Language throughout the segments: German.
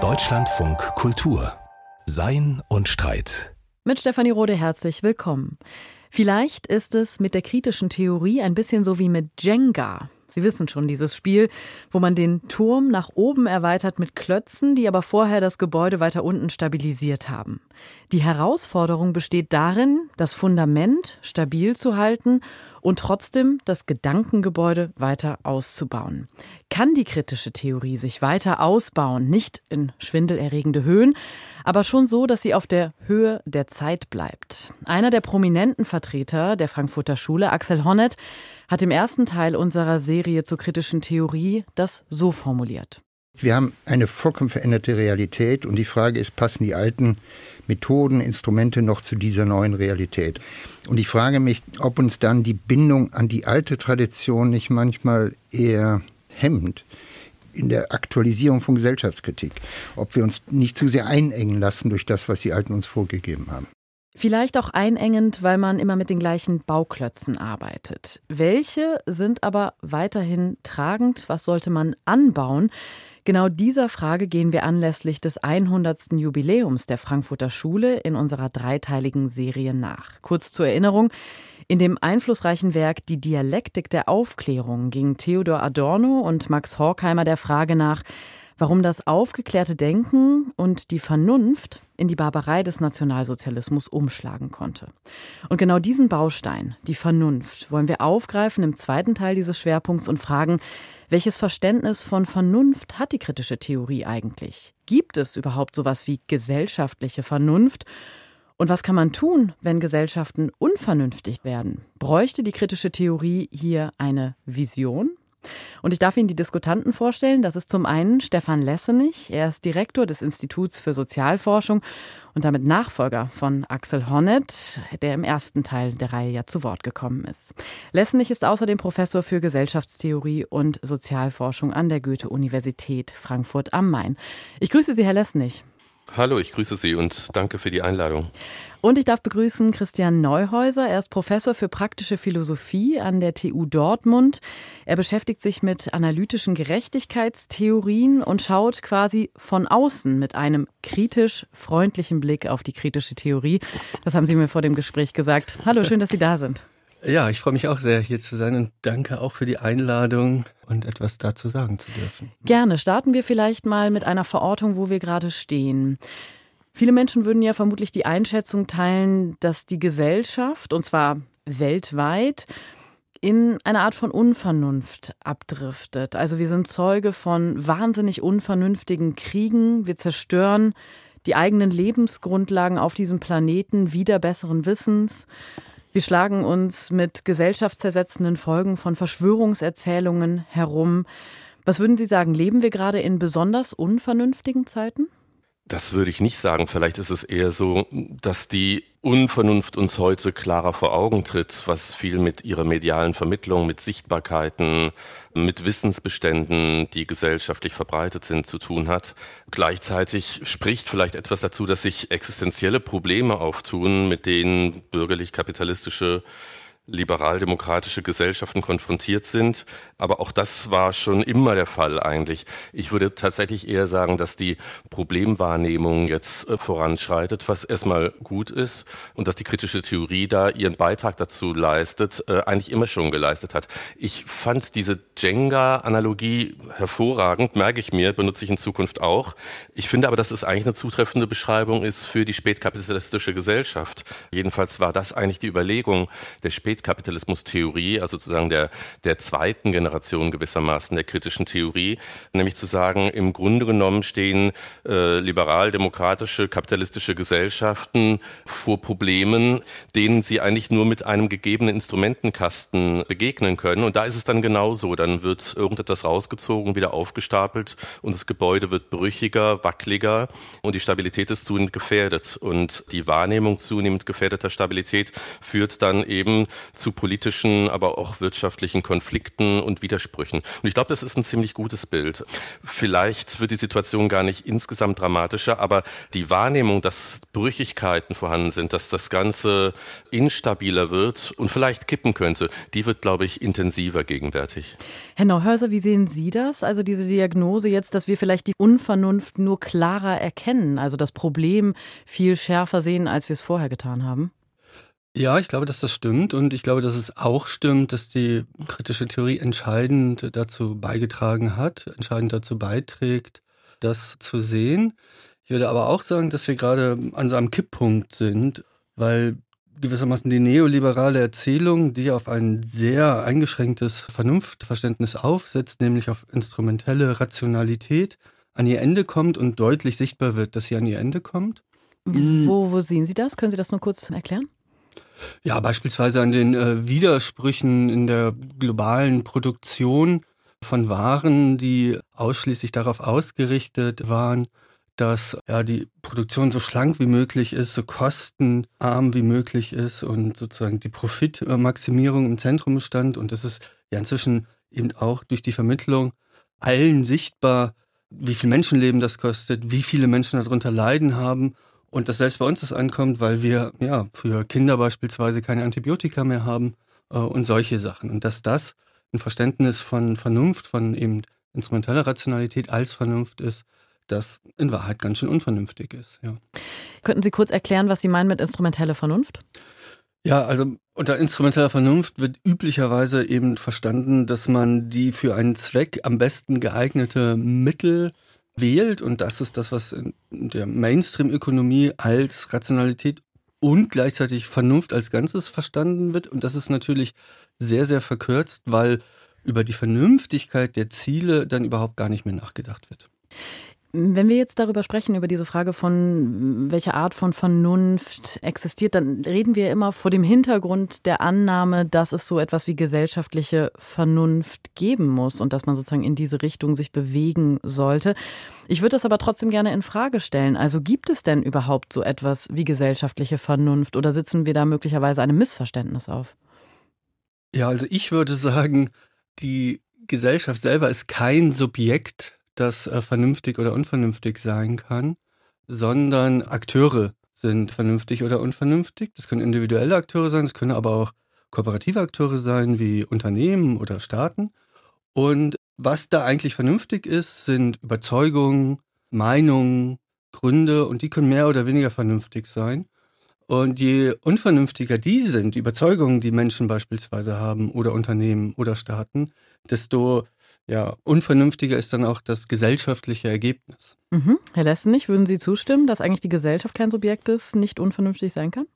Deutschlandfunk Kultur Sein und Streit. Mit Stefanie Rode herzlich willkommen. Vielleicht ist es mit der kritischen Theorie ein bisschen so wie mit Jenga. Sie wissen schon, dieses Spiel, wo man den Turm nach oben erweitert mit Klötzen, die aber vorher das Gebäude weiter unten stabilisiert haben. Die Herausforderung besteht darin, das Fundament stabil zu halten und trotzdem das Gedankengebäude weiter auszubauen. Kann die kritische Theorie sich weiter ausbauen, nicht in schwindelerregende Höhen, aber schon so, dass sie auf der Höhe der Zeit bleibt? Einer der prominenten Vertreter der Frankfurter Schule, Axel Honneth, hat im ersten Teil unserer Serie zur kritischen Theorie das so formuliert. Wir haben eine vollkommen veränderte Realität und die Frage ist, passen die alten Methoden, Instrumente noch zu dieser neuen Realität? Und ich frage mich, ob uns dann die Bindung an die alte Tradition nicht manchmal eher hemmt in der Aktualisierung von Gesellschaftskritik, ob wir uns nicht zu sehr einengen lassen durch das, was die Alten uns vorgegeben haben. Vielleicht auch einengend, weil man immer mit den gleichen Bauklötzen arbeitet. Welche sind aber weiterhin tragend? Was sollte man anbauen? Genau dieser Frage gehen wir anlässlich des 100. Jubiläums der Frankfurter Schule in unserer dreiteiligen Serie nach. Kurz zur Erinnerung. In dem einflussreichen Werk Die Dialektik der Aufklärung ging Theodor Adorno und Max Horkheimer der Frage nach, warum das aufgeklärte Denken und die Vernunft in die Barbarei des Nationalsozialismus umschlagen konnte. Und genau diesen Baustein, die Vernunft, wollen wir aufgreifen im zweiten Teil dieses Schwerpunkts und fragen, welches Verständnis von Vernunft hat die kritische Theorie eigentlich? Gibt es überhaupt sowas wie gesellschaftliche Vernunft? Und was kann man tun, wenn Gesellschaften unvernünftig werden? Bräuchte die kritische Theorie hier eine Vision? Und ich darf Ihnen die Diskutanten vorstellen. Das ist zum einen Stefan Lessenich. Er ist Direktor des Instituts für Sozialforschung und damit Nachfolger von Axel Honneth, der im ersten Teil der Reihe ja zu Wort gekommen ist. Lessenich ist außerdem Professor für Gesellschaftstheorie und Sozialforschung an der Goethe-Universität Frankfurt am Main. Ich grüße Sie, Herr Lessenich. Hallo, ich grüße Sie und danke für die Einladung. Und ich darf begrüßen Christian Neuhäuser. Er ist Professor für praktische Philosophie an der TU Dortmund. Er beschäftigt sich mit analytischen Gerechtigkeitstheorien und schaut quasi von außen mit einem kritisch freundlichen Blick auf die kritische Theorie. Das haben Sie mir vor dem Gespräch gesagt. Hallo, schön, dass Sie da sind. Ja, ich freue mich auch sehr, hier zu sein und danke auch für die Einladung und etwas dazu sagen zu dürfen. Gerne. Starten wir vielleicht mal mit einer Verortung, wo wir gerade stehen. Viele Menschen würden ja vermutlich die Einschätzung teilen, dass die Gesellschaft, und zwar weltweit, in eine Art von Unvernunft abdriftet. Also wir sind Zeuge von wahnsinnig unvernünftigen Kriegen. Wir zerstören die eigenen Lebensgrundlagen auf diesem Planeten wieder besseren Wissens. Wir schlagen uns mit gesellschaftszersetzenden Folgen von Verschwörungserzählungen herum. Was würden Sie sagen, leben wir gerade in besonders unvernünftigen Zeiten? Das würde ich nicht sagen. Vielleicht ist es eher so, dass die Unvernunft uns heute klarer vor Augen tritt, was viel mit ihrer medialen Vermittlung, mit Sichtbarkeiten, mit Wissensbeständen, die gesellschaftlich verbreitet sind, zu tun hat. Gleichzeitig spricht vielleicht etwas dazu, dass sich existenzielle Probleme auftun, mit denen bürgerlich-kapitalistische liberaldemokratische Gesellschaften konfrontiert sind. Aber auch das war schon immer der Fall eigentlich. Ich würde tatsächlich eher sagen, dass die Problemwahrnehmung jetzt äh, voranschreitet, was erstmal gut ist und dass die kritische Theorie da ihren Beitrag dazu leistet, äh, eigentlich immer schon geleistet hat. Ich fand diese Jenga-Analogie hervorragend, merke ich mir, benutze ich in Zukunft auch. Ich finde aber, dass es eigentlich eine zutreffende Beschreibung ist für die spätkapitalistische Gesellschaft. Jedenfalls war das eigentlich die Überlegung der Spät Spätkapitalismus-Theorie, also sozusagen der, der zweiten Generation gewissermaßen der kritischen Theorie, nämlich zu sagen, im Grunde genommen stehen äh, liberal-demokratische, kapitalistische Gesellschaften vor Problemen, denen sie eigentlich nur mit einem gegebenen Instrumentenkasten begegnen können. Und da ist es dann genauso. Dann wird irgendetwas rausgezogen, wieder aufgestapelt und das Gebäude wird brüchiger, wackeliger und die Stabilität ist zunehmend gefährdet. Und die Wahrnehmung zunehmend gefährdeter Stabilität führt dann eben zu politischen, aber auch wirtschaftlichen Konflikten und Widersprüchen. Und ich glaube, das ist ein ziemlich gutes Bild. Vielleicht wird die Situation gar nicht insgesamt dramatischer, aber die Wahrnehmung, dass Brüchigkeiten vorhanden sind, dass das Ganze instabiler wird und vielleicht kippen könnte, die wird, glaube ich, intensiver gegenwärtig. Herr Neuhäuser, wie sehen Sie das? Also diese Diagnose jetzt, dass wir vielleicht die Unvernunft nur klarer erkennen, also das Problem viel schärfer sehen, als wir es vorher getan haben? Ja, ich glaube, dass das stimmt und ich glaube, dass es auch stimmt, dass die kritische Theorie entscheidend dazu beigetragen hat, entscheidend dazu beiträgt, das zu sehen. Ich würde aber auch sagen, dass wir gerade an so einem Kipppunkt sind, weil gewissermaßen die neoliberale Erzählung, die auf ein sehr eingeschränktes Vernunftverständnis aufsetzt, nämlich auf instrumentelle Rationalität, an ihr Ende kommt und deutlich sichtbar wird, dass sie an ihr Ende kommt. Wo, wo sehen Sie das? Können Sie das nur kurz erklären? Ja, beispielsweise an den äh, Widersprüchen in der globalen Produktion von Waren, die ausschließlich darauf ausgerichtet waren, dass ja die Produktion so schlank wie möglich ist, so kostenarm wie möglich ist und sozusagen die Profitmaximierung im Zentrum stand. Und das ist ja inzwischen eben auch durch die Vermittlung allen sichtbar, wie viel Menschenleben das kostet, wie viele Menschen darunter leiden haben und dass selbst bei uns das ankommt, weil wir ja für Kinder beispielsweise keine Antibiotika mehr haben äh, und solche Sachen. Und dass das ein Verständnis von Vernunft, von eben instrumentaler Rationalität als Vernunft ist, das in Wahrheit ganz schön unvernünftig ist. Ja. Könnten Sie kurz erklären, was Sie meinen mit instrumenteller Vernunft? Ja, also unter instrumenteller Vernunft wird üblicherweise eben verstanden, dass man die für einen Zweck am besten geeignete Mittel wählt und das ist das, was in der Mainstream-Ökonomie als Rationalität und gleichzeitig Vernunft als Ganzes verstanden wird und das ist natürlich sehr, sehr verkürzt, weil über die Vernünftigkeit der Ziele dann überhaupt gar nicht mehr nachgedacht wird. Wenn wir jetzt darüber sprechen, über diese Frage von welcher Art von Vernunft existiert, dann reden wir immer vor dem Hintergrund der Annahme, dass es so etwas wie gesellschaftliche Vernunft geben muss und dass man sozusagen in diese Richtung sich bewegen sollte. Ich würde das aber trotzdem gerne in Frage stellen. Also gibt es denn überhaupt so etwas wie gesellschaftliche Vernunft oder sitzen wir da möglicherweise einem Missverständnis auf? Ja, also ich würde sagen, die Gesellschaft selber ist kein Subjekt das äh, vernünftig oder unvernünftig sein kann, sondern Akteure sind vernünftig oder unvernünftig. Das können individuelle Akteure sein, das können aber auch kooperative Akteure sein, wie Unternehmen oder Staaten. Und was da eigentlich vernünftig ist, sind Überzeugungen, Meinungen, Gründe und die können mehr oder weniger vernünftig sein. Und je unvernünftiger die sind, die Überzeugungen, die Menschen beispielsweise haben oder Unternehmen oder Staaten, desto ja, unvernünftiger ist dann auch das gesellschaftliche Ergebnis. Mhm. Herr Lessenich, würden Sie zustimmen, dass eigentlich die Gesellschaft kein Subjekt ist, nicht unvernünftig sein kann?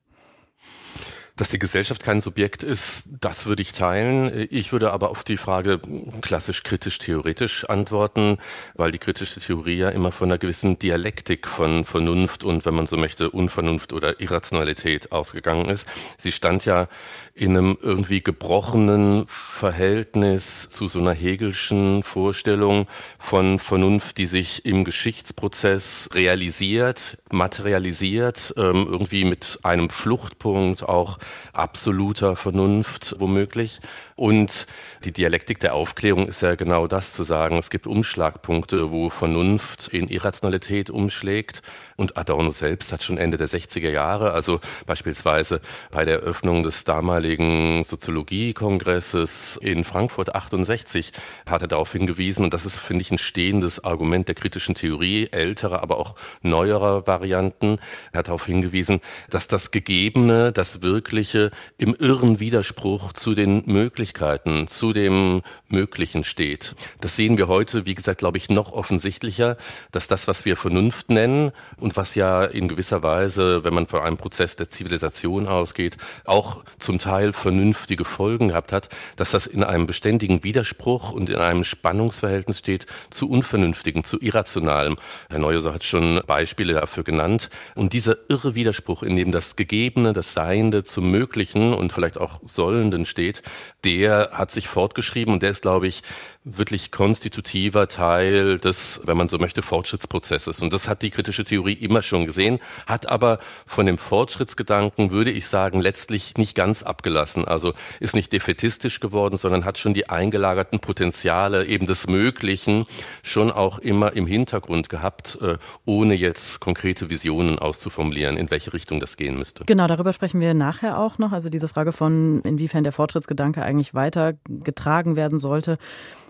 Dass die Gesellschaft kein Subjekt ist, das würde ich teilen. Ich würde aber auf die Frage klassisch kritisch-theoretisch antworten, weil die kritische Theorie ja immer von einer gewissen Dialektik von Vernunft und, wenn man so möchte, Unvernunft oder Irrationalität ausgegangen ist. Sie stand ja in einem irgendwie gebrochenen Verhältnis zu so einer Hegelschen Vorstellung von Vernunft, die sich im Geschichtsprozess realisiert, materialisiert, ähm, irgendwie mit einem Fluchtpunkt auch absoluter Vernunft womöglich. Und die Dialektik der Aufklärung ist ja genau das zu sagen. Es gibt Umschlagpunkte, wo Vernunft in Irrationalität umschlägt. Und Adorno selbst hat schon Ende der 60er Jahre, also beispielsweise bei der Eröffnung des damaligen Soziologiekongresses in Frankfurt 68, hat er darauf hingewiesen, und das ist, finde ich, ein stehendes Argument der kritischen Theorie, älterer, aber auch neuerer Varianten, er hat darauf hingewiesen, dass das Gegebene, das Wirkliche im irren Widerspruch zu den Möglichkeiten, zu dem Möglichen steht. Das sehen wir heute, wie gesagt, glaube ich, noch offensichtlicher, dass das, was wir Vernunft nennen und was ja in gewisser Weise, wenn man von einem Prozess der Zivilisation ausgeht, auch zum Teil vernünftige Folgen gehabt hat, dass das in einem beständigen Widerspruch und in einem Spannungsverhältnis steht zu Unvernünftigen, zu Irrationalem. Herr Neuser hat schon Beispiele dafür genannt. Und dieser irre Widerspruch, in dem das Gegebene, das Seiende zum Möglichen und vielleicht auch Sollenden steht, der hat sich fortgeschrieben und der ist, glaube ich, wirklich konstitutiver Teil des, wenn man so möchte, Fortschrittsprozesses. Und das hat die kritische Theorie immer schon gesehen, hat aber von dem Fortschrittsgedanken, würde ich sagen, letztlich nicht ganz abgelassen. Also ist nicht defetistisch geworden, sondern hat schon die eingelagerten Potenziale eben des Möglichen schon auch immer im Hintergrund gehabt, äh, ohne jetzt konkrete Visionen auszuformulieren, in welche Richtung das gehen müsste. Genau, darüber sprechen wir nachher auch noch. Also diese Frage von, inwiefern der Fortschrittsgedanke eigentlich weitergetragen werden sollte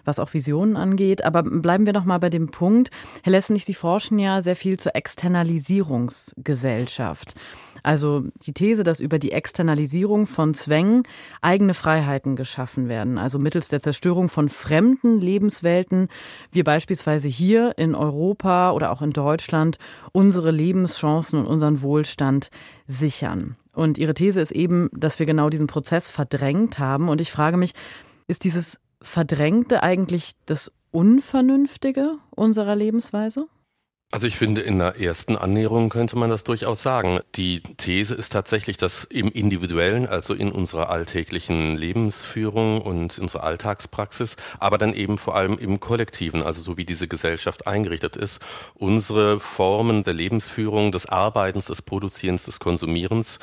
was auch Visionen angeht. Aber bleiben wir noch mal bei dem Punkt. Herr Lessenich, Sie forschen ja sehr viel zur Externalisierungsgesellschaft. Also die These, dass über die Externalisierung von Zwängen eigene Freiheiten geschaffen werden. Also mittels der Zerstörung von fremden Lebenswelten wir beispielsweise hier in Europa oder auch in Deutschland unsere Lebenschancen und unseren Wohlstand sichern. Und Ihre These ist eben, dass wir genau diesen Prozess verdrängt haben. Und ich frage mich, ist dieses Verdrängte eigentlich das Unvernünftige unserer Lebensweise? Also ich finde, in der ersten Annäherung könnte man das durchaus sagen. Die These ist tatsächlich, dass im Individuellen, also in unserer alltäglichen Lebensführung und unserer Alltagspraxis, aber dann eben vor allem im Kollektiven, also so wie diese Gesellschaft eingerichtet ist, unsere Formen der Lebensführung, des Arbeitens, des Produzierens, des Konsumierens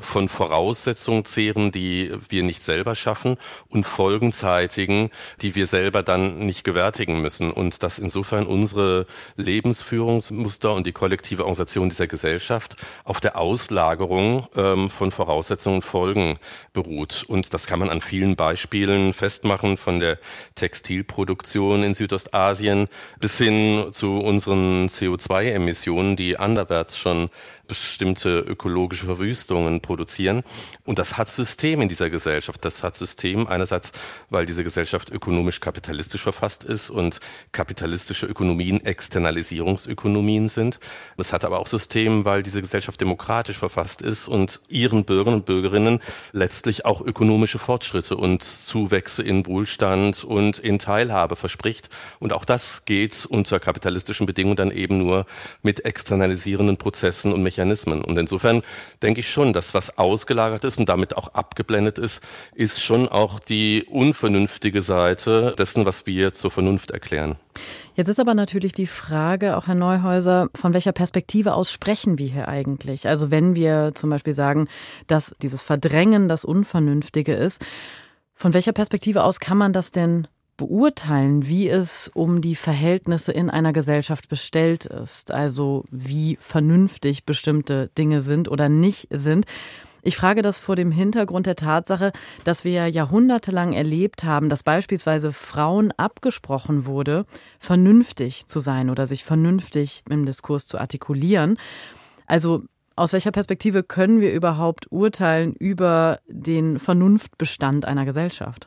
von Voraussetzungen zehren, die wir nicht selber schaffen und Folgen zeitigen, die wir selber dann nicht gewärtigen müssen. Und dass insofern unsere Lebensführungsmuster und die kollektive Organisation dieser Gesellschaft auf der Auslagerung ähm, von Voraussetzungen und Folgen beruht. Und das kann man an vielen Beispielen festmachen, von der Textilproduktion in Südostasien bis hin zu unseren CO2-Emissionen, die anderwärts schon bestimmte ökologische Verwüstungen produzieren. Und das hat System in dieser Gesellschaft. Das hat System einerseits, weil diese Gesellschaft ökonomisch kapitalistisch verfasst ist und kapitalistische Ökonomien Externalisierungsökonomien sind. Das hat aber auch System, weil diese Gesellschaft demokratisch verfasst ist und ihren Bürgern und Bürgerinnen letztlich auch ökonomische Fortschritte und Zuwächse in Wohlstand und in Teilhabe verspricht. Und auch das geht unter kapitalistischen Bedingungen dann eben nur mit externalisierenden Prozessen und Mechanismen Mechanismen. Und insofern denke ich schon, dass was ausgelagert ist und damit auch abgeblendet ist, ist schon auch die unvernünftige Seite dessen, was wir zur Vernunft erklären. Jetzt ist aber natürlich die Frage, auch Herr Neuhäuser, von welcher Perspektive aus sprechen wir hier eigentlich? Also wenn wir zum Beispiel sagen, dass dieses Verdrängen das Unvernünftige ist, von welcher Perspektive aus kann man das denn beurteilen, wie es um die Verhältnisse in einer Gesellschaft bestellt ist, also wie vernünftig bestimmte Dinge sind oder nicht sind. Ich frage das vor dem Hintergrund der Tatsache, dass wir ja jahrhundertelang erlebt haben, dass beispielsweise Frauen abgesprochen wurde, vernünftig zu sein oder sich vernünftig im Diskurs zu artikulieren. Also aus welcher Perspektive können wir überhaupt urteilen über den Vernunftbestand einer Gesellschaft?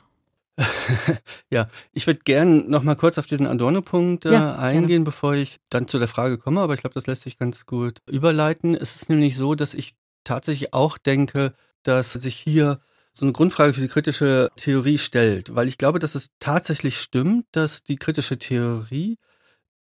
ja, ich würde gern noch mal kurz auf diesen Adorno-Punkt äh, ja, eingehen, gerne. bevor ich dann zu der Frage komme, aber ich glaube, das lässt sich ganz gut überleiten. Es ist nämlich so, dass ich tatsächlich auch denke, dass sich hier so eine Grundfrage für die kritische Theorie stellt, weil ich glaube, dass es tatsächlich stimmt, dass die kritische Theorie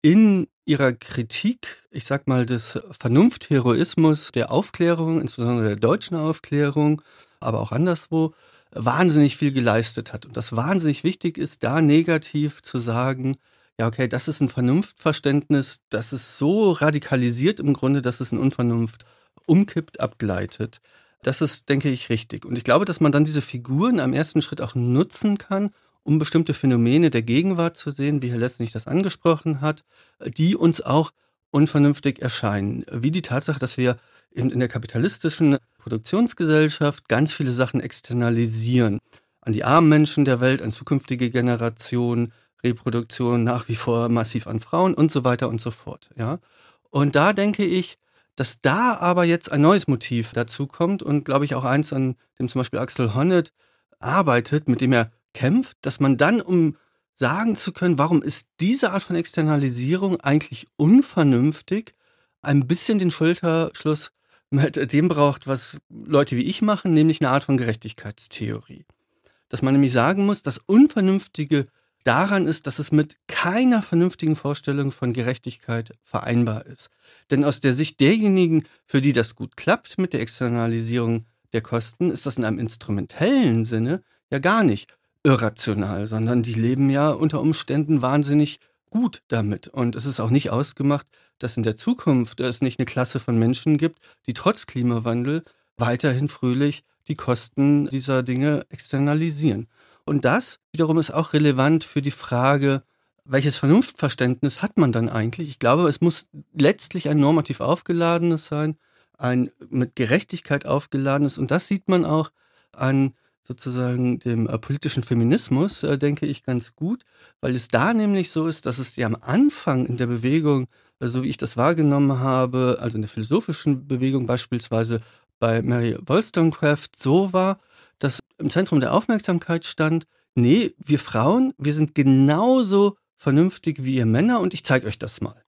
in ihrer Kritik, ich sag mal, des Vernunftheroismus der Aufklärung, insbesondere der deutschen Aufklärung, aber auch anderswo, wahnsinnig viel geleistet hat. Und das wahnsinnig wichtig ist, da negativ zu sagen, ja, okay, das ist ein Vernunftverständnis, das ist so radikalisiert im Grunde, dass es in Unvernunft umkippt, abgleitet. Das ist, denke ich, richtig. Und ich glaube, dass man dann diese Figuren am ersten Schritt auch nutzen kann, um bestimmte Phänomene der Gegenwart zu sehen, wie Herr Letztlich das angesprochen hat, die uns auch unvernünftig erscheinen. Wie die Tatsache, dass wir in, in der kapitalistischen Produktionsgesellschaft ganz viele Sachen externalisieren. An die armen Menschen der Welt, an zukünftige Generationen, Reproduktion nach wie vor massiv an Frauen und so weiter und so fort. Ja? Und da denke ich, dass da aber jetzt ein neues Motiv dazu kommt und glaube ich auch eins, an dem zum Beispiel Axel Honneth arbeitet, mit dem er kämpft, dass man dann, um sagen zu können, warum ist diese Art von Externalisierung eigentlich unvernünftig, ein bisschen den Schulterschluss mit dem braucht, was Leute wie ich machen, nämlich eine Art von Gerechtigkeitstheorie. Dass man nämlich sagen muss, das Unvernünftige daran ist, dass es mit keiner vernünftigen Vorstellung von Gerechtigkeit vereinbar ist. Denn aus der Sicht derjenigen, für die das gut klappt mit der Externalisierung der Kosten, ist das in einem instrumentellen Sinne ja gar nicht irrational, sondern die leben ja unter Umständen wahnsinnig gut damit. Und es ist auch nicht ausgemacht, dass in der Zukunft es nicht eine Klasse von Menschen gibt, die trotz Klimawandel weiterhin fröhlich die Kosten dieser Dinge externalisieren. Und das wiederum ist auch relevant für die Frage, welches Vernunftverständnis hat man dann eigentlich? Ich glaube, es muss letztlich ein normativ aufgeladenes sein, ein mit Gerechtigkeit aufgeladenes. Und das sieht man auch an sozusagen dem äh, politischen Feminismus, äh, denke ich, ganz gut, weil es da nämlich so ist, dass es ja am Anfang in der Bewegung, so wie ich das wahrgenommen habe, also in der philosophischen Bewegung beispielsweise bei Mary Wollstonecraft so war, dass im Zentrum der Aufmerksamkeit stand, nee, wir Frauen, wir sind genauso vernünftig wie ihr Männer und ich zeige euch das mal.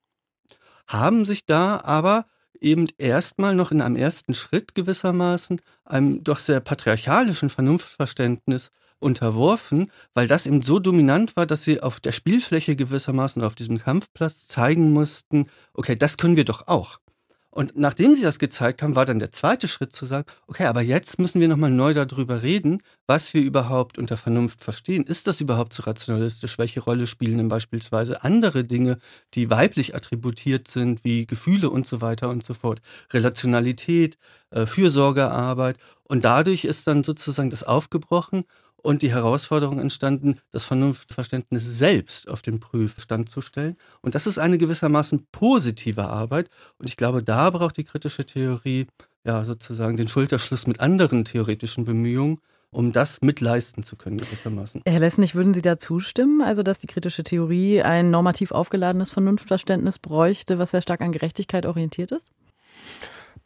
Haben sich da aber eben erstmal noch in einem ersten Schritt gewissermaßen einem doch sehr patriarchalischen Vernunftverständnis unterworfen, weil das eben so dominant war, dass sie auf der Spielfläche gewissermaßen auf diesem Kampfplatz zeigen mussten, okay, das können wir doch auch. Und nachdem sie das gezeigt haben, war dann der zweite Schritt zu sagen, okay, aber jetzt müssen wir nochmal neu darüber reden, was wir überhaupt unter Vernunft verstehen. Ist das überhaupt so rationalistisch? Welche Rolle spielen denn beispielsweise andere Dinge, die weiblich attributiert sind, wie Gefühle und so weiter und so fort? Relationalität, äh, Fürsorgearbeit. Und dadurch ist dann sozusagen das aufgebrochen und die Herausforderung entstanden, das Vernunftverständnis selbst auf den Prüfstand zu stellen. Und das ist eine gewissermaßen positive Arbeit. Und ich glaube, da braucht die kritische Theorie ja sozusagen den Schulterschluss mit anderen theoretischen Bemühungen, um das mitleisten zu können, gewissermaßen. Herr Lessnig, würden Sie da zustimmen, also dass die kritische Theorie ein normativ aufgeladenes Vernunftverständnis bräuchte, was sehr stark an Gerechtigkeit orientiert ist?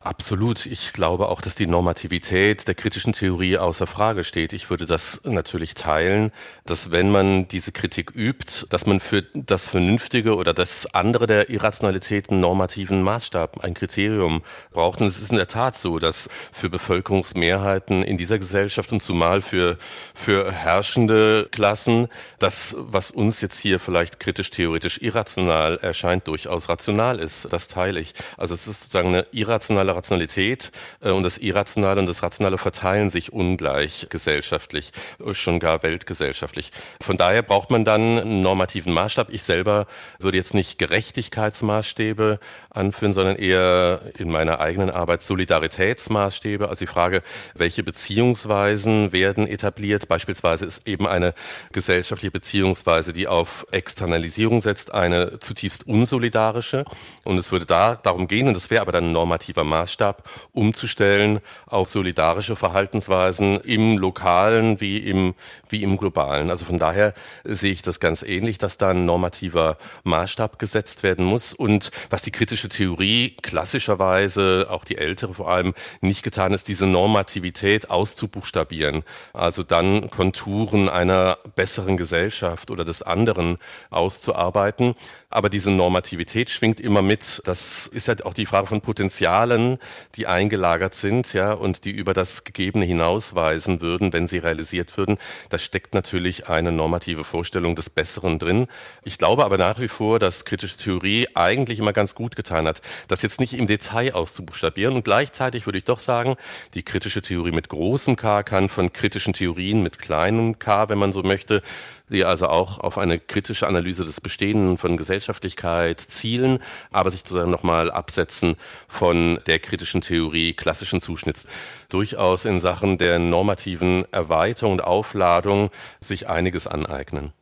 Absolut. Ich glaube auch, dass die Normativität der kritischen Theorie außer Frage steht. Ich würde das natürlich teilen, dass wenn man diese Kritik übt, dass man für das Vernünftige oder das andere der Irrationalitäten normativen Maßstab, ein Kriterium braucht. Und es ist in der Tat so, dass für Bevölkerungsmehrheiten in dieser Gesellschaft und zumal für, für herrschende Klassen, das, was uns jetzt hier vielleicht kritisch-theoretisch irrational erscheint, durchaus rational ist. Das teile ich. Also es ist sozusagen eine irrationale rationale Rationalität äh, und das Irrationale und das Rationale verteilen sich ungleich gesellschaftlich, äh, schon gar weltgesellschaftlich. Von daher braucht man dann einen normativen Maßstab. Ich selber würde jetzt nicht Gerechtigkeitsmaßstäbe anführen, sondern eher in meiner eigenen Arbeit Solidaritätsmaßstäbe. Also die Frage, welche Beziehungsweisen werden etabliert? Beispielsweise ist eben eine gesellschaftliche Beziehungsweise, die auf Externalisierung setzt, eine zutiefst unsolidarische. Und es würde da darum gehen, und das wäre aber dann ein normativer Maßstab, Maßstab umzustellen auf solidarische Verhaltensweisen im lokalen wie im, wie im globalen. Also von daher sehe ich das ganz ähnlich, dass da ein normativer Maßstab gesetzt werden muss. Und was die kritische Theorie klassischerweise, auch die ältere vor allem, nicht getan ist, diese Normativität auszubuchstabieren. Also dann Konturen einer besseren Gesellschaft oder des anderen auszuarbeiten. Aber diese Normativität schwingt immer mit. Das ist halt auch die Frage von Potenzialen die eingelagert sind, ja, und die über das Gegebene hinausweisen würden, wenn sie realisiert würden. Da steckt natürlich eine normative Vorstellung des Besseren drin. Ich glaube aber nach wie vor, dass kritische Theorie eigentlich immer ganz gut getan hat, das jetzt nicht im Detail auszubuchstabieren. Und gleichzeitig würde ich doch sagen, die kritische Theorie mit großem K kann von kritischen Theorien mit kleinem K, wenn man so möchte, die also auch auf eine kritische Analyse des Bestehenden von Gesellschaftlichkeit zielen, aber sich sozusagen nochmal absetzen von der kritischen Theorie klassischen Zuschnitts. Durchaus in Sachen der normativen Erweiterung und Aufladung sich einiges aneignen.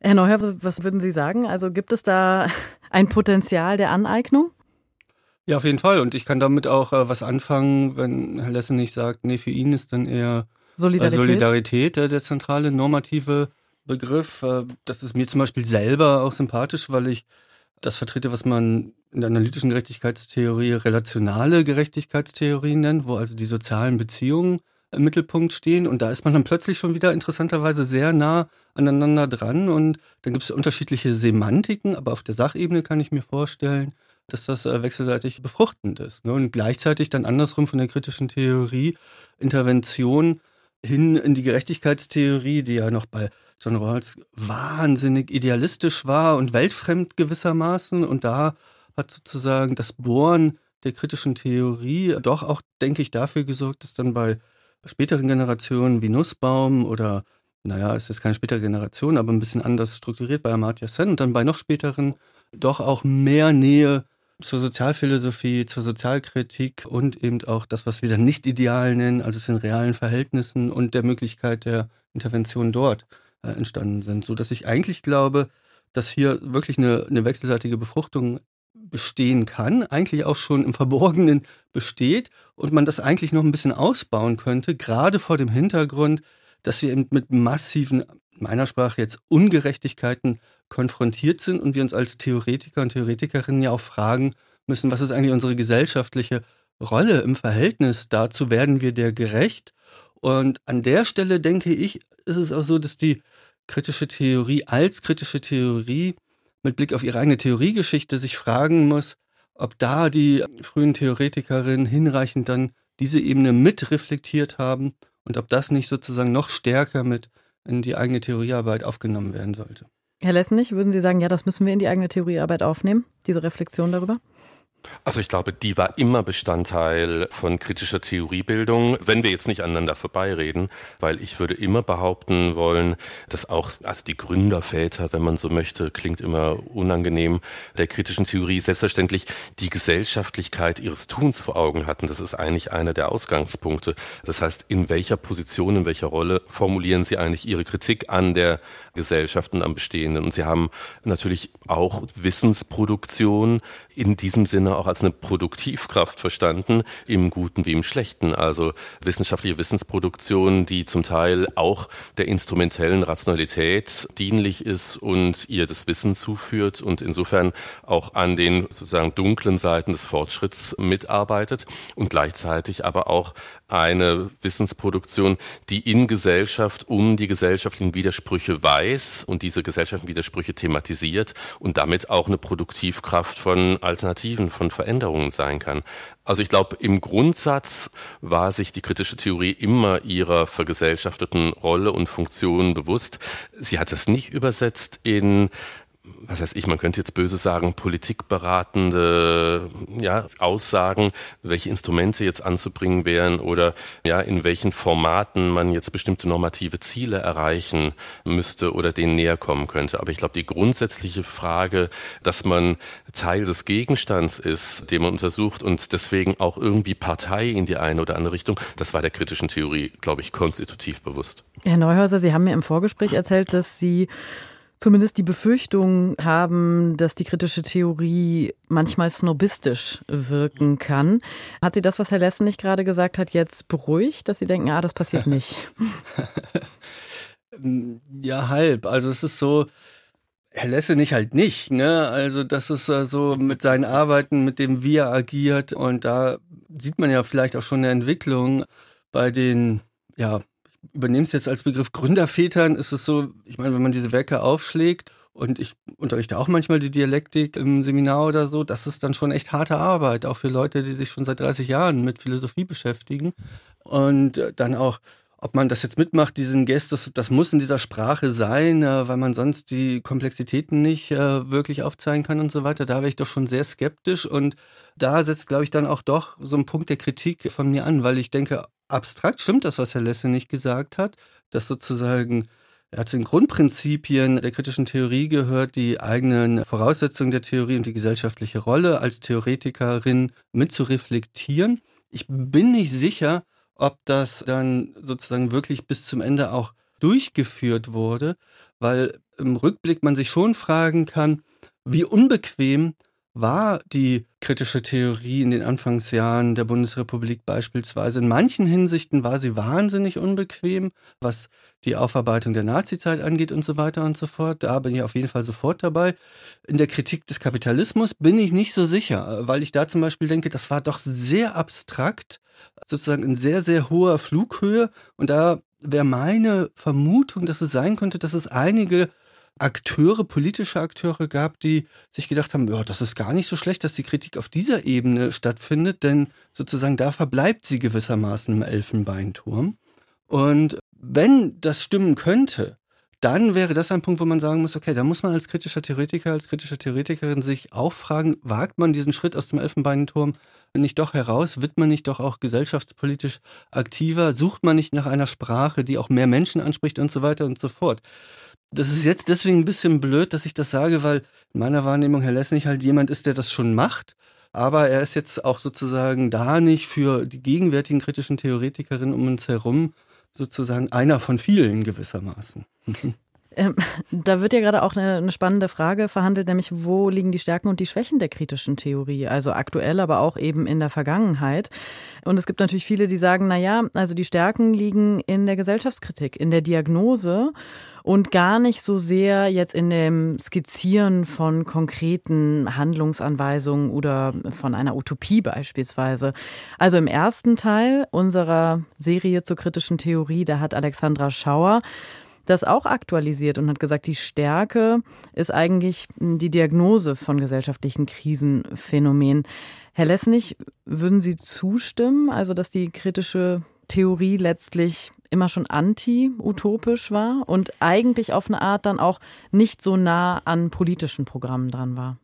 Herr Neuher, was würden Sie sagen? Also gibt es da ein Potenzial der Aneignung? Ja, auf jeden Fall. Und ich kann damit auch äh, was anfangen, wenn Herr Lessenich sagt, nee, für ihn ist dann eher Solidarität, äh, Solidarität äh, der zentrale normative Begriff. Äh, das ist mir zum Beispiel selber auch sympathisch, weil ich das vertrete, was man in der analytischen Gerechtigkeitstheorie relationale Gerechtigkeitstheorie nennt, wo also die sozialen Beziehungen im Mittelpunkt stehen. Und da ist man dann plötzlich schon wieder interessanterweise sehr nah aneinander dran. Und dann gibt es unterschiedliche Semantiken, aber auf der Sachebene kann ich mir vorstellen, dass das äh, wechselseitig befruchtend ist. Ne? Und gleichzeitig dann andersrum von der kritischen Theorie Intervention hin in die Gerechtigkeitstheorie, die ja noch bei John Rawls wahnsinnig idealistisch war und weltfremd gewissermaßen. Und da hat sozusagen das Bohren der kritischen Theorie doch auch, denke ich, dafür gesorgt, dass dann bei späteren Generationen wie Nussbaum oder naja, ist jetzt keine spätere Generation, aber ein bisschen anders strukturiert bei Amartya Sen und dann bei noch späteren doch auch mehr Nähe zur Sozialphilosophie, zur Sozialkritik und eben auch das, was wir dann nicht ideal nennen, also den realen Verhältnissen und der Möglichkeit der Intervention dort äh, entstanden sind, so dass ich eigentlich glaube, dass hier wirklich eine, eine wechselseitige Befruchtung bestehen kann, eigentlich auch schon im Verborgenen besteht und man das eigentlich noch ein bisschen ausbauen könnte, gerade vor dem Hintergrund, dass wir eben mit massiven, meiner Sprache jetzt, Ungerechtigkeiten konfrontiert sind und wir uns als Theoretiker und Theoretikerinnen ja auch fragen müssen, was ist eigentlich unsere gesellschaftliche Rolle im Verhältnis dazu, werden wir der gerecht? Und an der Stelle denke ich, ist es auch so, dass die kritische Theorie als kritische Theorie mit Blick auf ihre eigene Theoriegeschichte sich fragen muss, ob da die frühen Theoretikerinnen hinreichend dann diese Ebene mit reflektiert haben und ob das nicht sozusagen noch stärker mit in die eigene Theoriearbeit aufgenommen werden sollte. Herr Lessenich, würden Sie sagen, ja, das müssen wir in die eigene Theoriearbeit aufnehmen, diese Reflexion darüber? Also ich glaube, die war immer Bestandteil von kritischer Theoriebildung, wenn wir jetzt nicht aneinander vorbeireden, weil ich würde immer behaupten wollen, dass auch, also die Gründerväter, wenn man so möchte, klingt immer unangenehm, der kritischen Theorie selbstverständlich die Gesellschaftlichkeit ihres Tuns vor Augen hatten. Das ist eigentlich einer der Ausgangspunkte. Das heißt, in welcher Position, in welcher Rolle formulieren sie eigentlich ihre Kritik an der Gesellschaft und am Bestehenden? Und sie haben natürlich auch Wissensproduktion in diesem Sinne auch als eine Produktivkraft verstanden, im Guten wie im Schlechten. Also wissenschaftliche Wissensproduktion, die zum Teil auch der instrumentellen Rationalität dienlich ist und ihr das Wissen zuführt und insofern auch an den sozusagen dunklen Seiten des Fortschritts mitarbeitet und gleichzeitig aber auch eine Wissensproduktion, die in Gesellschaft um die gesellschaftlichen Widersprüche weiß und diese gesellschaftlichen Widersprüche thematisiert und damit auch eine Produktivkraft von Alternativen, von Veränderungen sein kann. Also ich glaube, im Grundsatz war sich die kritische Theorie immer ihrer vergesellschafteten Rolle und Funktion bewusst. Sie hat es nicht übersetzt in was heißt ich, man könnte jetzt böse sagen, politikberatende ja, Aussagen, welche Instrumente jetzt anzubringen wären oder ja, in welchen Formaten man jetzt bestimmte normative Ziele erreichen müsste oder denen näher kommen könnte. Aber ich glaube, die grundsätzliche Frage, dass man Teil des Gegenstands ist, den man untersucht und deswegen auch irgendwie Partei in die eine oder andere Richtung, das war der kritischen Theorie, glaube ich, konstitutiv bewusst. Herr Neuhäuser, Sie haben mir im Vorgespräch erzählt, dass Sie zumindest die Befürchtung haben, dass die kritische Theorie manchmal snobistisch wirken kann. Hat Sie das, was Herr Lessen nicht gerade gesagt hat, jetzt beruhigt, dass Sie denken, ah, das passiert nicht? ja, halb. Also es ist so, Herr Lesse nicht halt nicht, ne? Also das ist so mit seinen Arbeiten, mit dem wie er agiert und da sieht man ja vielleicht auch schon eine Entwicklung bei den ja, übernehme es jetzt als Begriff Gründervätern, ist es so, ich meine, wenn man diese Werke aufschlägt und ich unterrichte auch manchmal die Dialektik im Seminar oder so, das ist dann schon echt harte Arbeit, auch für Leute, die sich schon seit 30 Jahren mit Philosophie beschäftigen. Und äh, dann auch, ob man das jetzt mitmacht, diesen Gest, das, das muss in dieser Sprache sein, äh, weil man sonst die Komplexitäten nicht äh, wirklich aufzeigen kann und so weiter. Da wäre ich doch schon sehr skeptisch und da setzt, glaube ich, dann auch doch so ein Punkt der Kritik von mir an, weil ich denke, abstrakt stimmt das, was Herr Lesse nicht gesagt hat, dass sozusagen er zu den Grundprinzipien der kritischen Theorie gehört, die eigenen Voraussetzungen der Theorie und die gesellschaftliche Rolle als Theoretikerin mit zu reflektieren. Ich bin nicht sicher, ob das dann sozusagen wirklich bis zum Ende auch durchgeführt wurde, weil im Rückblick man sich schon fragen kann, wie unbequem war die kritische Theorie in den Anfangsjahren der Bundesrepublik beispielsweise. In manchen Hinsichten war sie wahnsinnig unbequem, was die Aufarbeitung der Nazizeit angeht und so weiter und so fort. Da bin ich auf jeden Fall sofort dabei. In der Kritik des Kapitalismus bin ich nicht so sicher, weil ich da zum Beispiel denke, das war doch sehr abstrakt, sozusagen in sehr, sehr hoher Flughöhe. Und da wäre meine Vermutung, dass es sein könnte, dass es einige Akteure, politische Akteure gab, die sich gedacht haben, ja, das ist gar nicht so schlecht, dass die Kritik auf dieser Ebene stattfindet, denn sozusagen da verbleibt sie gewissermaßen im Elfenbeinturm. Und wenn das stimmen könnte, dann wäre das ein Punkt, wo man sagen muss, okay, da muss man als kritischer Theoretiker, als kritischer Theoretikerin sich auch fragen, wagt man diesen Schritt aus dem Elfenbeinturm nicht doch heraus? Wird man nicht doch auch gesellschaftspolitisch aktiver? Sucht man nicht nach einer Sprache, die auch mehr Menschen anspricht und so weiter und so fort? Das ist jetzt deswegen ein bisschen blöd, dass ich das sage, weil in meiner Wahrnehmung Herr Lessnig halt jemand ist, der das schon macht. Aber er ist jetzt auch sozusagen da nicht für die gegenwärtigen kritischen Theoretikerinnen um uns herum sozusagen einer von vielen gewissermaßen. Ähm, da wird ja gerade auch eine, eine, spannende Frage verhandelt, nämlich wo liegen die Stärken und die Schwächen der kritischen Theorie, also aktuell, aber auch eben in der Vergangenheit. Und es gibt natürlich viele, die sagen, na ja, also die Stärken liegen in der Gesellschaftskritik, in der Diagnose und gar nicht so sehr jetzt in dem Skizzieren von konkreten Handlungsanweisungen oder von einer Utopie beispielsweise. Also im ersten Teil unserer Serie zur kritischen Theorie, da hat Alexandra Schauer das auch aktualisiert und hat gesagt, die Stärke ist eigentlich die Diagnose von gesellschaftlichen Krisenphänomenen. Herr Lessnig, würden Sie zustimmen, also dass die kritische Theorie letztlich immer schon anti-utopisch war und eigentlich auf eine Art dann auch nicht so nah an politischen Programmen dran war?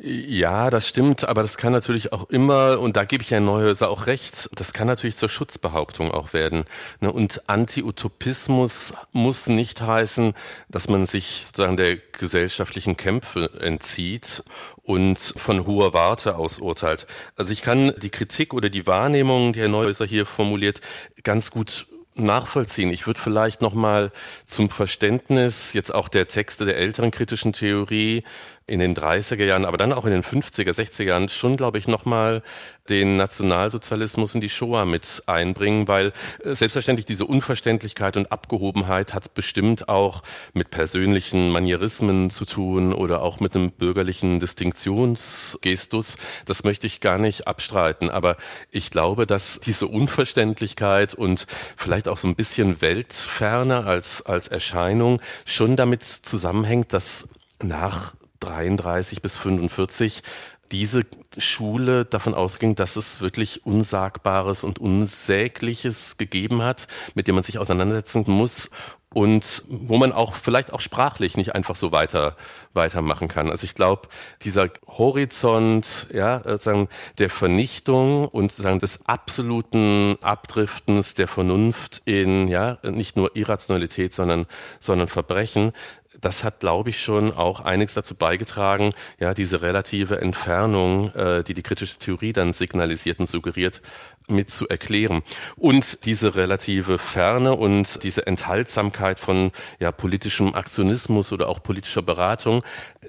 Ja, das stimmt, aber das kann natürlich auch immer, und da gebe ich Herrn Neuhäuser auch recht, das kann natürlich zur Schutzbehauptung auch werden. Ne? Und Anti-Utopismus muss nicht heißen, dass man sich sozusagen der gesellschaftlichen Kämpfe entzieht und von hoher Warte aus urteilt. Also ich kann die Kritik oder die Wahrnehmung, die Herr Neuhäuser hier formuliert, ganz gut nachvollziehen. Ich würde vielleicht noch mal zum Verständnis jetzt auch der Texte der älteren kritischen Theorie in den 30er Jahren, aber dann auch in den 50er, 60er Jahren schon, glaube ich, nochmal den Nationalsozialismus in die Shoah mit einbringen, weil äh, selbstverständlich diese Unverständlichkeit und Abgehobenheit hat bestimmt auch mit persönlichen Manierismen zu tun oder auch mit einem bürgerlichen Distinktionsgestus. Das möchte ich gar nicht abstreiten, aber ich glaube, dass diese Unverständlichkeit und vielleicht auch so ein bisschen Weltferne als, als Erscheinung schon damit zusammenhängt, dass nach 33 bis 45 diese Schule davon ausging, dass es wirklich Unsagbares und Unsägliches gegeben hat, mit dem man sich auseinandersetzen muss und wo man auch vielleicht auch sprachlich nicht einfach so weiter weitermachen kann. Also ich glaube, dieser Horizont, ja, sozusagen der Vernichtung und sozusagen des absoluten Abdriftens der Vernunft in ja nicht nur Irrationalität, sondern sondern Verbrechen, das hat, glaube ich, schon auch einiges dazu beigetragen, ja, diese relative Entfernung, äh, die die kritische Theorie dann signalisiert und suggeriert, mit zu erklären. Und diese relative Ferne und diese Enthaltsamkeit von ja, politischem Aktionismus oder auch politischer Beratung,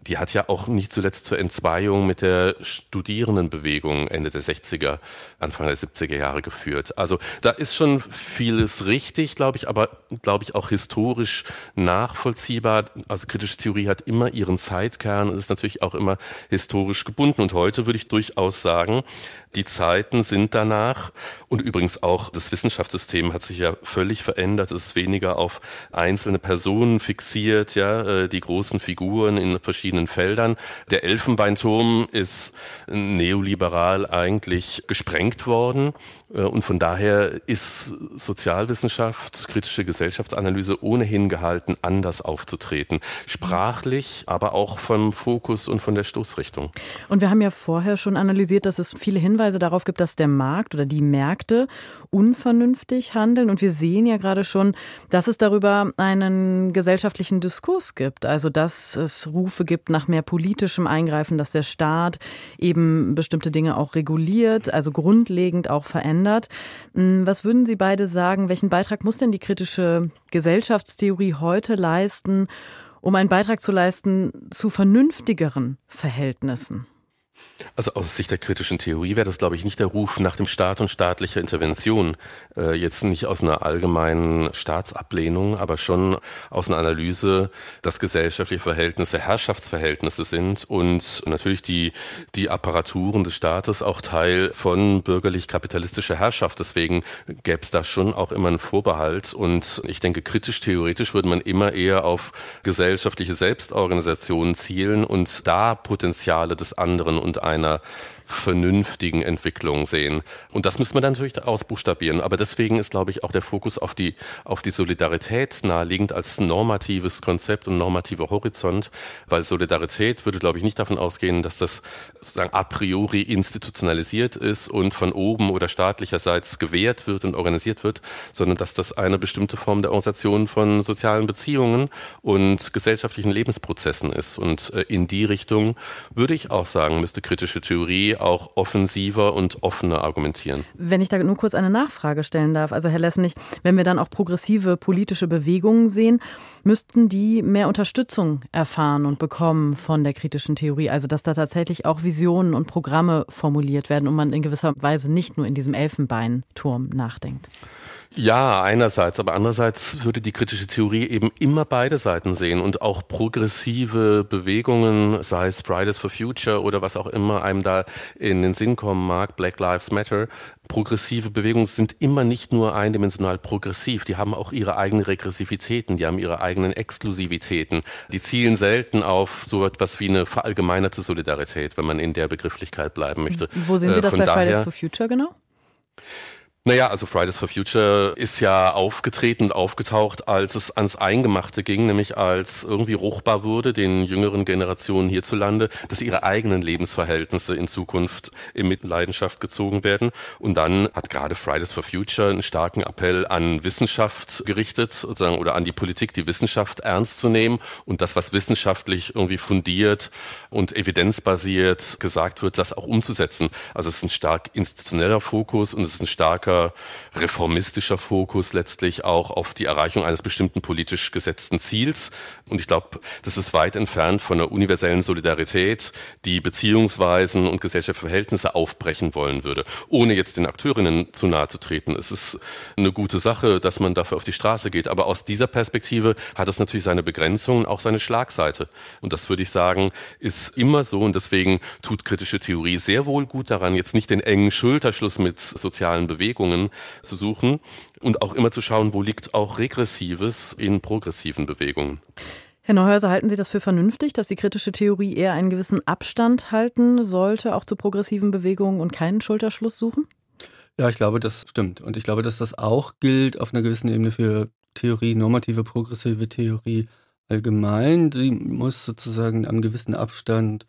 die hat ja auch nicht zuletzt zur Entzweiung mit der Studierendenbewegung Ende der 60er, Anfang der 70er Jahre geführt. Also da ist schon vieles richtig, glaube ich, aber glaube ich auch historisch nachvollziehbar. Also kritische Theorie hat immer ihren Zeitkern und ist natürlich auch immer historisch gebunden. Und heute würde ich durchaus sagen, die Zeiten sind danach und übrigens auch das Wissenschaftssystem hat sich ja völlig verändert. Es ist weniger auf einzelne Personen fixiert, ja, äh, die großen Figuren in verschiedenen Feldern. Der Elfenbeinturm ist neoliberal eigentlich gesprengt worden und von daher ist Sozialwissenschaft, kritische Gesellschaftsanalyse ohnehin gehalten, anders aufzutreten. Sprachlich, aber auch vom Fokus und von der Stoßrichtung. Und wir haben ja vorher schon analysiert, dass es viele Hinweise Hinweise darauf gibt, dass der Markt oder die Märkte unvernünftig handeln. Und wir sehen ja gerade schon, dass es darüber einen gesellschaftlichen Diskurs gibt. Also, dass es Rufe gibt nach mehr politischem Eingreifen, dass der Staat eben bestimmte Dinge auch reguliert, also grundlegend auch verändert. Hm, was würden Sie beide sagen? Welchen Beitrag muss denn die kritische Gesellschaftstheorie heute leisten, um einen Beitrag zu leisten zu vernünftigeren Verhältnissen? Also aus Sicht der kritischen Theorie wäre das, glaube ich, nicht der Ruf nach dem Staat und staatlicher Intervention. Äh, jetzt nicht aus einer allgemeinen Staatsablehnung, aber schon aus einer Analyse, dass gesellschaftliche Verhältnisse Herrschaftsverhältnisse sind und natürlich die, die Apparaturen des Staates auch Teil von bürgerlich-kapitalistischer Herrschaft. Deswegen gäbe es da schon auch immer einen Vorbehalt. Und ich denke, kritisch-theoretisch würde man immer eher auf gesellschaftliche Selbstorganisationen zielen und da Potenziale des anderen und einer vernünftigen Entwicklung sehen. Und das müssen wir dann natürlich ausbuchstabieren. Aber deswegen ist, glaube ich, auch der Fokus auf die, auf die Solidarität naheliegend als normatives Konzept und normativer Horizont, weil Solidarität würde, glaube ich, nicht davon ausgehen, dass das sozusagen a priori institutionalisiert ist und von oben oder staatlicherseits gewährt wird und organisiert wird, sondern dass das eine bestimmte Form der Organisation von sozialen Beziehungen und gesellschaftlichen Lebensprozessen ist. Und äh, in die Richtung würde ich auch sagen, müsste kritische Theorie auch offensiver und offener argumentieren. Wenn ich da nur kurz eine Nachfrage stellen darf, also Herr Lessenich, wenn wir dann auch progressive politische Bewegungen sehen, müssten die mehr Unterstützung erfahren und bekommen von der kritischen Theorie, also dass da tatsächlich auch Visionen und Programme formuliert werden und man in gewisser Weise nicht nur in diesem Elfenbeinturm nachdenkt. Ja, einerseits, aber andererseits würde die kritische Theorie eben immer beide Seiten sehen und auch progressive Bewegungen, sei es Fridays for Future oder was auch immer einem da in den Sinn kommen mag, Black Lives Matter, progressive Bewegungen sind immer nicht nur eindimensional progressiv, die haben auch ihre eigenen Regressivitäten, die haben ihre eigenen Exklusivitäten. Die zielen selten auf so etwas wie eine verallgemeinerte Solidarität, wenn man in der Begrifflichkeit bleiben möchte. Wo sehen Sie äh, das bei Fridays for Future genau? Naja, also Fridays for Future ist ja aufgetreten und aufgetaucht, als es ans Eingemachte ging, nämlich als irgendwie ruchbar wurde, den jüngeren Generationen hierzulande, dass ihre eigenen Lebensverhältnisse in Zukunft in Mitleidenschaft gezogen werden. Und dann hat gerade Fridays for Future einen starken Appell an Wissenschaft gerichtet, sozusagen, oder an die Politik, die Wissenschaft ernst zu nehmen und das, was wissenschaftlich irgendwie fundiert und evidenzbasiert gesagt wird, das auch umzusetzen. Also es ist ein stark institutioneller Fokus und es ist ein starker starker reformistischer Fokus letztlich auch auf die Erreichung eines bestimmten politisch gesetzten Ziels. Und ich glaube, das ist weit entfernt von einer universellen Solidarität, die Beziehungsweisen und gesellschaftliche Verhältnisse aufbrechen wollen würde, ohne jetzt den Akteurinnen zu nahe zu treten. Es ist eine gute Sache, dass man dafür auf die Straße geht. Aber aus dieser Perspektive hat es natürlich seine Begrenzungen, auch seine Schlagseite. Und das würde ich sagen, ist immer so. Und deswegen tut kritische Theorie sehr wohl gut daran, jetzt nicht den engen Schulterschluss mit sozialen Bewegungen Bewegungen zu suchen und auch immer zu schauen, wo liegt auch Regressives in progressiven Bewegungen. Herr Neuhäuser, halten Sie das für vernünftig, dass die kritische Theorie eher einen gewissen Abstand halten sollte, auch zu progressiven Bewegungen und keinen Schulterschluss suchen? Ja, ich glaube, das stimmt. Und ich glaube, dass das auch gilt auf einer gewissen Ebene für Theorie, normative, progressive Theorie allgemein. Sie muss sozusagen am gewissen Abstand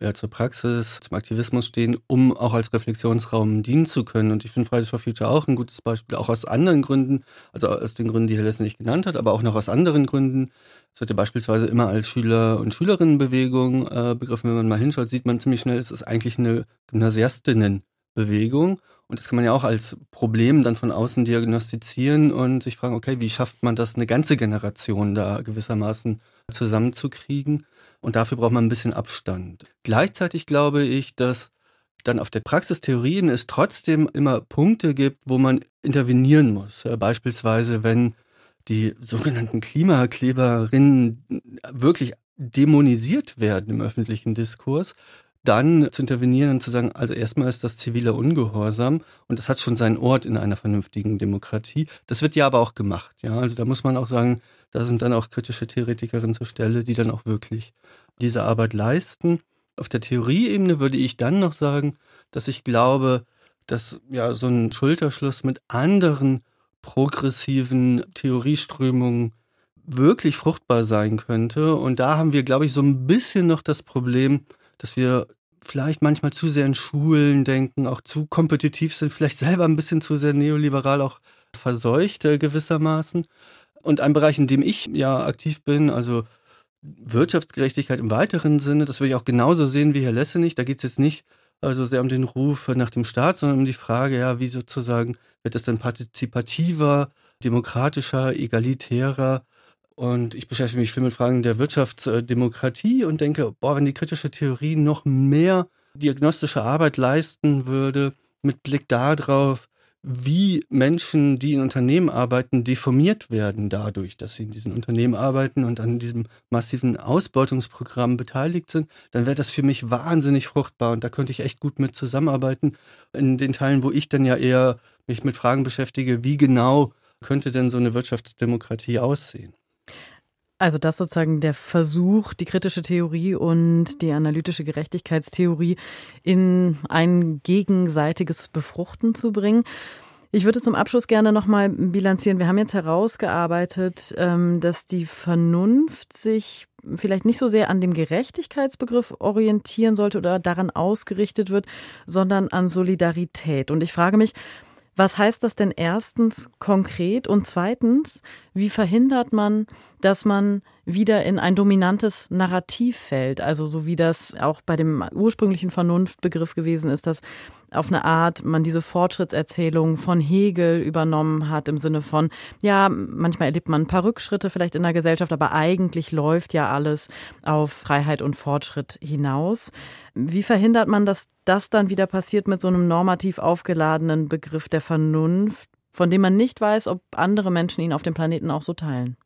ja, zur Praxis, zum Aktivismus stehen, um auch als Reflexionsraum dienen zu können. Und ich finde Fridays for Future auch ein gutes Beispiel, auch aus anderen Gründen, also aus den Gründen, die Herr Lessner nicht genannt hat, aber auch noch aus anderen Gründen. Es wird ja beispielsweise immer als Schüler- und Schülerinnenbewegung äh, begriffen. Wenn man mal hinschaut, sieht man ziemlich schnell, es ist eigentlich eine Gymnasiastinnenbewegung. Und das kann man ja auch als Problem dann von außen diagnostizieren und sich fragen, okay, wie schafft man das, eine ganze Generation da gewissermaßen zusammenzukriegen? Und dafür braucht man ein bisschen Abstand. Gleichzeitig glaube ich, dass dann auf der Praxistheorien es trotzdem immer Punkte gibt, wo man intervenieren muss. Beispielsweise, wenn die sogenannten Klimakleberinnen wirklich dämonisiert werden im öffentlichen Diskurs, dann zu intervenieren und zu sagen, also erstmal ist das ziviler Ungehorsam und das hat schon seinen Ort in einer vernünftigen Demokratie. Das wird ja aber auch gemacht. Ja, also da muss man auch sagen, da sind dann auch kritische Theoretikerinnen zur Stelle, die dann auch wirklich diese Arbeit leisten. Auf der Theorieebene würde ich dann noch sagen, dass ich glaube, dass ja so ein Schulterschluss mit anderen progressiven Theorieströmungen wirklich fruchtbar sein könnte. Und da haben wir, glaube ich, so ein bisschen noch das Problem, dass wir vielleicht manchmal zu sehr in Schulen denken, auch zu kompetitiv sind, vielleicht selber ein bisschen zu sehr neoliberal auch verseucht äh, gewissermaßen. Und ein Bereich, in dem ich ja aktiv bin, also Wirtschaftsgerechtigkeit im weiteren Sinne, das würde ich auch genauso sehen wie Herr Lessenich. Da geht es jetzt nicht also sehr um den Ruf nach dem Staat, sondern um die Frage, ja, wie sozusagen wird es denn partizipativer, demokratischer, egalitärer? Und ich beschäftige mich viel mit Fragen der Wirtschaftsdemokratie und denke, boah, wenn die kritische Theorie noch mehr diagnostische Arbeit leisten würde, mit Blick darauf, wie Menschen, die in Unternehmen arbeiten, deformiert werden dadurch, dass sie in diesen Unternehmen arbeiten und an diesem massiven Ausbeutungsprogramm beteiligt sind, dann wäre das für mich wahnsinnig fruchtbar und da könnte ich echt gut mit zusammenarbeiten. In den Teilen, wo ich dann ja eher mich mit Fragen beschäftige, wie genau könnte denn so eine Wirtschaftsdemokratie aussehen? Also das sozusagen der Versuch, die kritische Theorie und die analytische Gerechtigkeitstheorie in ein gegenseitiges Befruchten zu bringen. Ich würde zum Abschluss gerne nochmal bilanzieren. Wir haben jetzt herausgearbeitet, ähm, dass die Vernunft sich vielleicht nicht so sehr an dem Gerechtigkeitsbegriff orientieren sollte oder daran ausgerichtet wird, sondern an Solidarität. Und ich frage mich, was heißt das denn erstens konkret und zweitens, wie verhindert man, dass man wieder in ein dominantes Narrativ fällt? Also so wie das auch bei dem ursprünglichen Vernunftbegriff gewesen ist, dass auf eine Art man diese Fortschrittserzählung von Hegel übernommen hat im Sinne von, ja, manchmal erlebt man ein paar Rückschritte vielleicht in der Gesellschaft, aber eigentlich läuft ja alles auf Freiheit und Fortschritt hinaus. Wie verhindert man, dass das dann wieder passiert mit so einem normativ aufgeladenen Begriff der Vernunft, von dem man nicht weiß, ob andere Menschen ihn auf dem Planeten auch so teilen?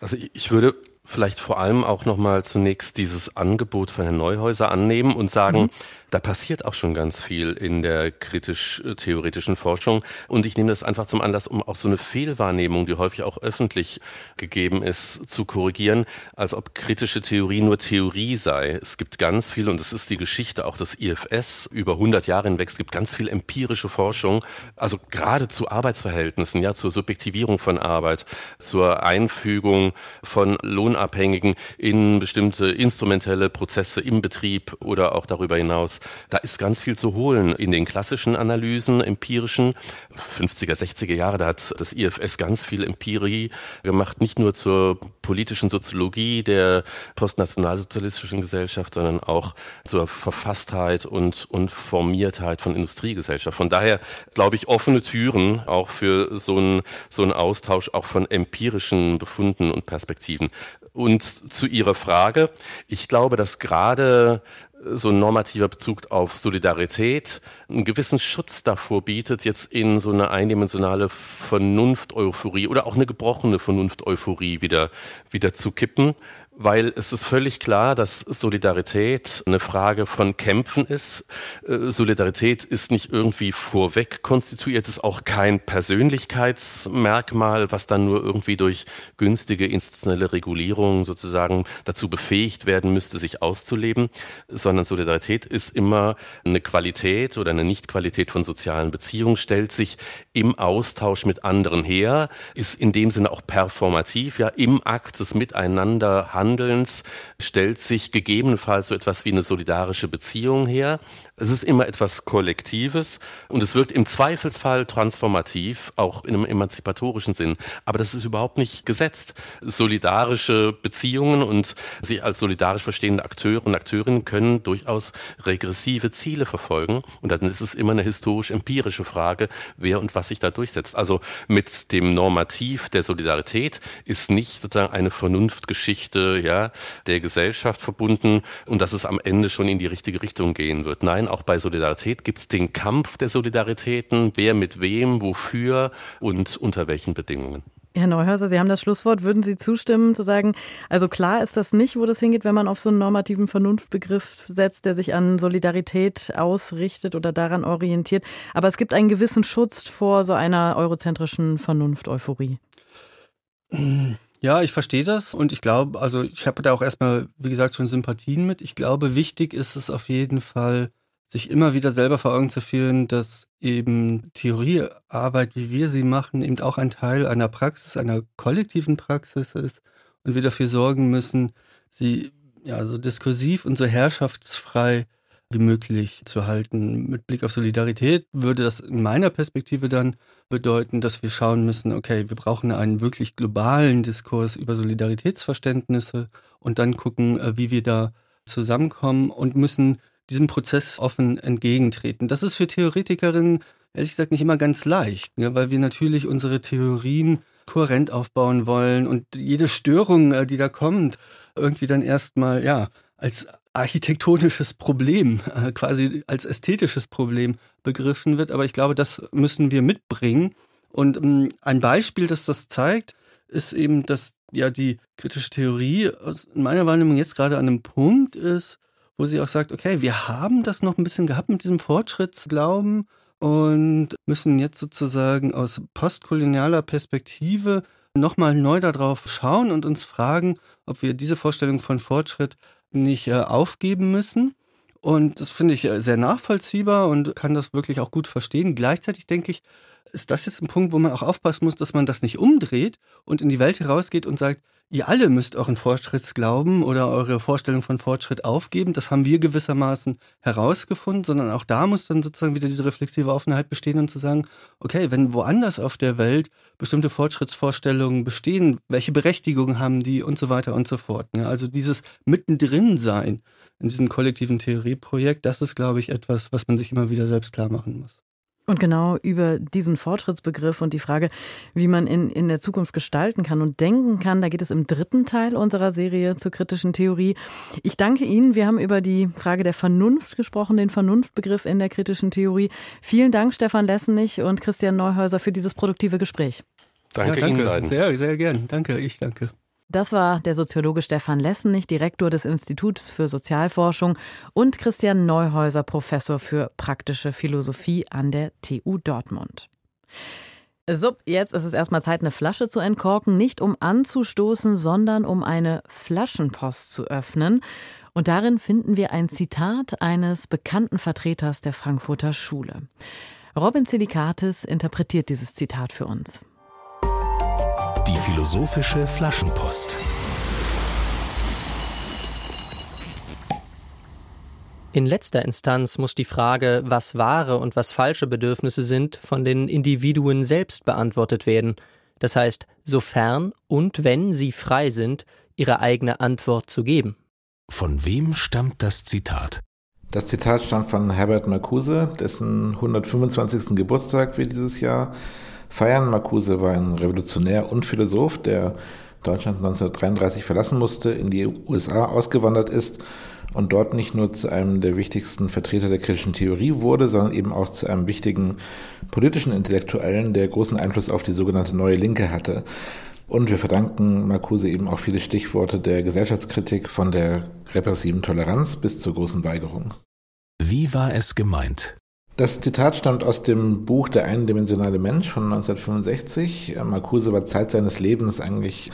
Also ich würde vielleicht vor allem auch nochmal zunächst dieses Angebot von Herrn Neuhäuser annehmen und sagen, mhm. Da passiert auch schon ganz viel in der kritisch-theoretischen Forschung. Und ich nehme das einfach zum Anlass, um auch so eine Fehlwahrnehmung, die häufig auch öffentlich gegeben ist, zu korrigieren, als ob kritische Theorie nur Theorie sei. Es gibt ganz viel, und das ist die Geschichte auch des IFS über 100 Jahre hinweg, es gibt ganz viel empirische Forschung, also gerade zu Arbeitsverhältnissen, ja, zur Subjektivierung von Arbeit, zur Einfügung von Lohn Unabhängigen in bestimmte instrumentelle Prozesse im Betrieb oder auch darüber hinaus. Da ist ganz viel zu holen in den klassischen Analysen, empirischen. 50er, 60er Jahre, da hat das IFS ganz viel Empirie gemacht, nicht nur zur politischen Soziologie der postnationalsozialistischen Gesellschaft, sondern auch zur Verfasstheit und, und Formiertheit von Industriegesellschaft. Von daher glaube ich offene Türen auch für so einen, so Austausch auch von empirischen Befunden und Perspektiven. Und zu Ihrer Frage, ich glaube, dass gerade so ein normativer Bezug auf Solidarität einen gewissen Schutz davor bietet, jetzt in so eine eindimensionale Vernunft-Euphorie oder auch eine gebrochene Vernunft-Euphorie wieder, wieder zu kippen weil es ist völlig klar, dass Solidarität eine Frage von Kämpfen ist. Äh, Solidarität ist nicht irgendwie vorweg konstituiert, ist auch kein Persönlichkeitsmerkmal, was dann nur irgendwie durch günstige institutionelle Regulierung sozusagen dazu befähigt werden müsste, sich auszuleben, sondern Solidarität ist immer eine Qualität oder eine Nichtqualität von sozialen Beziehungen, stellt sich im Austausch mit anderen her, ist in dem Sinne auch performativ, ja, im Akt des Miteinander Handelns stellt sich gegebenenfalls so etwas wie eine solidarische Beziehung her. Es ist immer etwas Kollektives und es wirkt im Zweifelsfall transformativ, auch in einem emanzipatorischen Sinn. Aber das ist überhaupt nicht gesetzt. Solidarische Beziehungen und sich als solidarisch verstehende Akteure und Akteurinnen können durchaus regressive Ziele verfolgen. Und dann ist es immer eine historisch-empirische Frage, wer und was sich da durchsetzt. Also mit dem Normativ der Solidarität ist nicht sozusagen eine Vernunftgeschichte ja, der Gesellschaft verbunden und dass es am Ende schon in die richtige Richtung gehen wird. Nein, auch bei Solidarität gibt es den Kampf der Solidaritäten, wer mit wem, wofür und unter welchen Bedingungen. Herr Neuhäuser, Sie haben das Schlusswort. Würden Sie zustimmen, zu sagen, also klar ist das nicht, wo das hingeht, wenn man auf so einen normativen Vernunftbegriff setzt, der sich an Solidarität ausrichtet oder daran orientiert. Aber es gibt einen gewissen Schutz vor so einer eurozentrischen Vernunft-Euphorie. Ja, ich verstehe das und ich glaube, also ich habe da auch erstmal, wie gesagt, schon Sympathien mit. Ich glaube, wichtig ist es auf jeden Fall, sich immer wieder selber vor Augen zu führen, dass eben Theoriearbeit, wie wir sie machen, eben auch ein Teil einer Praxis, einer kollektiven Praxis ist und wir dafür sorgen müssen, sie ja so diskursiv und so herrschaftsfrei wie möglich zu halten. Mit Blick auf Solidarität würde das in meiner Perspektive dann bedeuten, dass wir schauen müssen, okay, wir brauchen einen wirklich globalen Diskurs über Solidaritätsverständnisse und dann gucken, äh, wie wir da zusammenkommen und müssen diesem Prozess offen entgegentreten. Das ist für Theoretikerinnen ehrlich gesagt nicht immer ganz leicht, ne, weil wir natürlich unsere Theorien kohärent aufbauen wollen und jede Störung, äh, die da kommt, irgendwie dann erstmal, ja, als architektonisches Problem, äh, quasi als ästhetisches Problem begriffen wird. Aber ich glaube, das müssen wir mitbringen. Und ähm, ein Beispiel, das das zeigt, ist eben, dass ja die kritische Theorie aus meiner Wahrnehmung jetzt gerade an einem Punkt ist, wo sie auch sagt, okay, wir haben das noch ein bisschen gehabt mit diesem Fortschrittsglauben und müssen jetzt sozusagen aus postkolonialer Perspektive nochmal neu darauf schauen und uns fragen, ob wir diese Vorstellung von Fortschritt nicht äh, aufgeben müssen. Und das finde ich äh, sehr nachvollziehbar und kann das wirklich auch gut verstehen. Gleichzeitig denke ich, ist das jetzt ein Punkt, wo man auch aufpassen muss, dass man das nicht umdreht und in die Welt herausgeht und sagt, ihr alle müsst euren Fortschrittsglauben oder eure Vorstellung von Fortschritt aufgeben. Das haben wir gewissermaßen herausgefunden, sondern auch da muss dann sozusagen wieder diese reflexive Offenheit bestehen und zu sagen, okay, wenn woanders auf der Welt bestimmte Fortschrittsvorstellungen bestehen, welche Berechtigung haben die und so weiter und so fort. Ne? Also dieses Mittendrin sein in diesem kollektiven Theorieprojekt, das ist, glaube ich, etwas, was man sich immer wieder selbst klar machen muss. Und genau über diesen Fortschrittsbegriff und die Frage, wie man in, in der Zukunft gestalten kann und denken kann, da geht es im dritten Teil unserer Serie zur kritischen Theorie. Ich danke Ihnen. Wir haben über die Frage der Vernunft gesprochen, den Vernunftbegriff in der kritischen Theorie. Vielen Dank, Stefan Lessenich und Christian Neuhäuser, für dieses produktive Gespräch. Danke, ja, danke. Ihnen beiden. Sehr, sehr gern. Danke, ich danke. Das war der Soziologe Stefan Lessenich, Direktor des Instituts für Sozialforschung und Christian Neuhäuser, Professor für praktische Philosophie an der TU Dortmund. So, jetzt ist es erstmal Zeit, eine Flasche zu entkorken, nicht um anzustoßen, sondern um eine Flaschenpost zu öffnen. Und darin finden wir ein Zitat eines bekannten Vertreters der Frankfurter Schule. Robin Zelikatis interpretiert dieses Zitat für uns. Philosophische Flaschenpost. In letzter Instanz muss die Frage, was wahre und was falsche Bedürfnisse sind, von den Individuen selbst beantwortet werden. Das heißt, sofern und wenn sie frei sind, ihre eigene Antwort zu geben. Von wem stammt das Zitat? Das Zitat stammt von Herbert Marcuse, dessen 125. Geburtstag wir dieses Jahr feiern. Marcuse war ein Revolutionär und Philosoph, der Deutschland 1933 verlassen musste, in die USA ausgewandert ist und dort nicht nur zu einem der wichtigsten Vertreter der kritischen Theorie wurde, sondern eben auch zu einem wichtigen politischen Intellektuellen, der großen Einfluss auf die sogenannte Neue Linke hatte. Und wir verdanken Marcuse eben auch viele Stichworte der Gesellschaftskritik von der repressiven Toleranz bis zur großen Weigerung. Wie war es gemeint? Das Zitat stammt aus dem Buch Der eindimensionale Mensch von 1965. Marcuse war Zeit seines Lebens eigentlich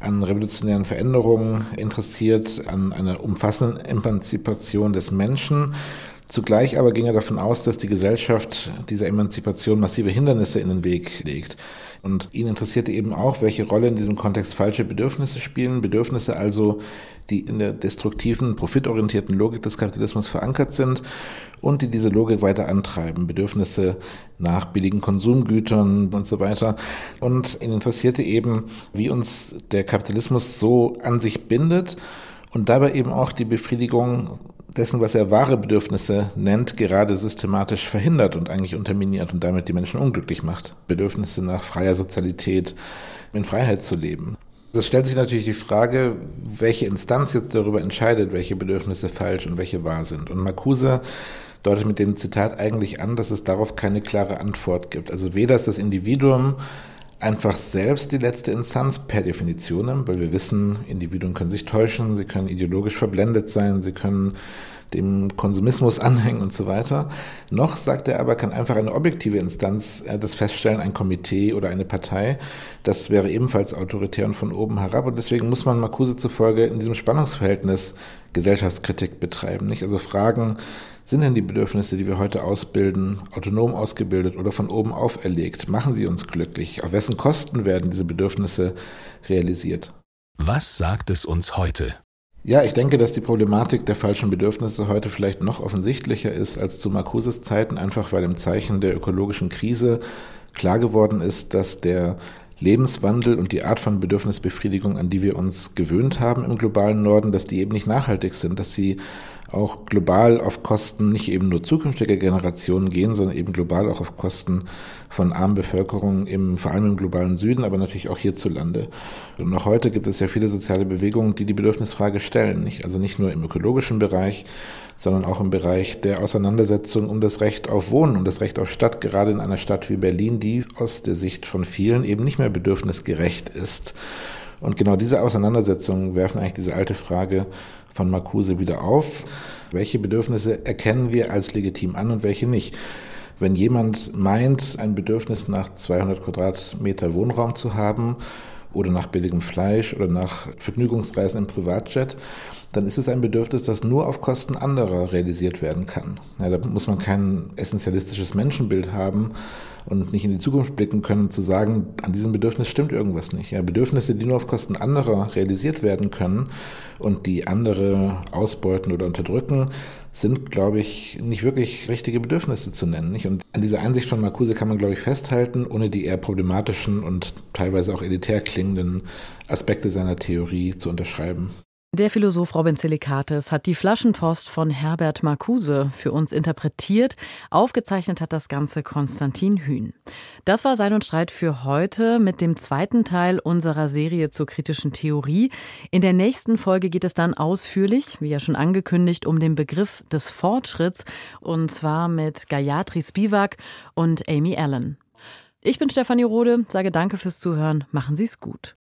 an revolutionären Veränderungen interessiert, an einer umfassenden Emanzipation des Menschen. Zugleich aber ging er davon aus, dass die Gesellschaft dieser Emanzipation massive Hindernisse in den Weg legt. Und ihn interessierte eben auch, welche Rolle in diesem Kontext falsche Bedürfnisse spielen. Bedürfnisse also, die in der destruktiven, profitorientierten Logik des Kapitalismus verankert sind und die diese Logik weiter antreiben. Bedürfnisse nach billigen Konsumgütern und so weiter. Und ihn interessierte eben, wie uns der Kapitalismus so an sich bindet und dabei eben auch die Befriedigung dessen, was er wahre Bedürfnisse nennt, gerade systematisch verhindert und eigentlich unterminiert und damit die Menschen unglücklich macht. Bedürfnisse nach freier Sozialität, in Freiheit zu leben. Es stellt sich natürlich die Frage, welche Instanz jetzt darüber entscheidet, welche Bedürfnisse falsch und welche wahr sind. Und Marcuse deutet mit dem Zitat eigentlich an, dass es darauf keine klare Antwort gibt. Also weder ist das Individuum einfach selbst die letzte Instanz per Definition, weil wir wissen, Individuen können sich täuschen, sie können ideologisch verblendet sein, sie können dem Konsumismus anhängen und so weiter. Noch, sagt er aber, kann einfach eine objektive Instanz äh, das feststellen, ein Komitee oder eine Partei. Das wäre ebenfalls autoritär und von oben herab. Und deswegen muss man Marcuse zufolge in diesem Spannungsverhältnis Gesellschaftskritik betreiben. Nicht? Also fragen, sind denn die Bedürfnisse, die wir heute ausbilden, autonom ausgebildet oder von oben auferlegt? Machen sie uns glücklich? Auf wessen Kosten werden diese Bedürfnisse realisiert? Was sagt es uns heute? Ja, ich denke, dass die Problematik der falschen Bedürfnisse heute vielleicht noch offensichtlicher ist als zu Marcuses Zeiten, einfach weil im Zeichen der ökologischen Krise klar geworden ist, dass der Lebenswandel und die Art von Bedürfnisbefriedigung, an die wir uns gewöhnt haben im globalen Norden, dass die eben nicht nachhaltig sind, dass sie auch global auf Kosten nicht eben nur zukünftiger Generationen gehen, sondern eben global auch auf Kosten von armen Bevölkerungen, im, vor allem im globalen Süden, aber natürlich auch hierzulande. Und noch heute gibt es ja viele soziale Bewegungen, die die Bedürfnisfrage stellen. Nicht? Also nicht nur im ökologischen Bereich, sondern auch im Bereich der Auseinandersetzung um das Recht auf Wohnen und das Recht auf Stadt, gerade in einer Stadt wie Berlin, die aus der Sicht von vielen eben nicht mehr bedürfnisgerecht ist. Und genau diese Auseinandersetzungen werfen eigentlich diese alte Frage von Marcuse wieder auf. Welche Bedürfnisse erkennen wir als legitim an und welche nicht? Wenn jemand meint, ein Bedürfnis nach 200 Quadratmeter Wohnraum zu haben oder nach billigem Fleisch oder nach Vergnügungsreisen im Privatjet, dann ist es ein Bedürfnis, das nur auf Kosten anderer realisiert werden kann. Ja, da muss man kein essentialistisches Menschenbild haben und nicht in die Zukunft blicken können, zu sagen, an diesem Bedürfnis stimmt irgendwas nicht. Ja, Bedürfnisse, die nur auf Kosten anderer realisiert werden können und die andere ausbeuten oder unterdrücken, sind, glaube ich, nicht wirklich richtige Bedürfnisse zu nennen. Nicht? Und an dieser Einsicht von Marcuse kann man, glaube ich, festhalten, ohne die eher problematischen und teilweise auch elitär klingenden Aspekte seiner Theorie zu unterschreiben. Der Philosoph Robin Silikates hat die Flaschenpost von Herbert Marcuse für uns interpretiert. Aufgezeichnet hat das Ganze Konstantin Hühn. Das war Sein und Streit für heute mit dem zweiten Teil unserer Serie zur kritischen Theorie. In der nächsten Folge geht es dann ausführlich, wie ja schon angekündigt, um den Begriff des Fortschritts und zwar mit Gayatri Spivak und Amy Allen. Ich bin Stefanie Rode, sage danke fürs Zuhören, machen Sie es gut.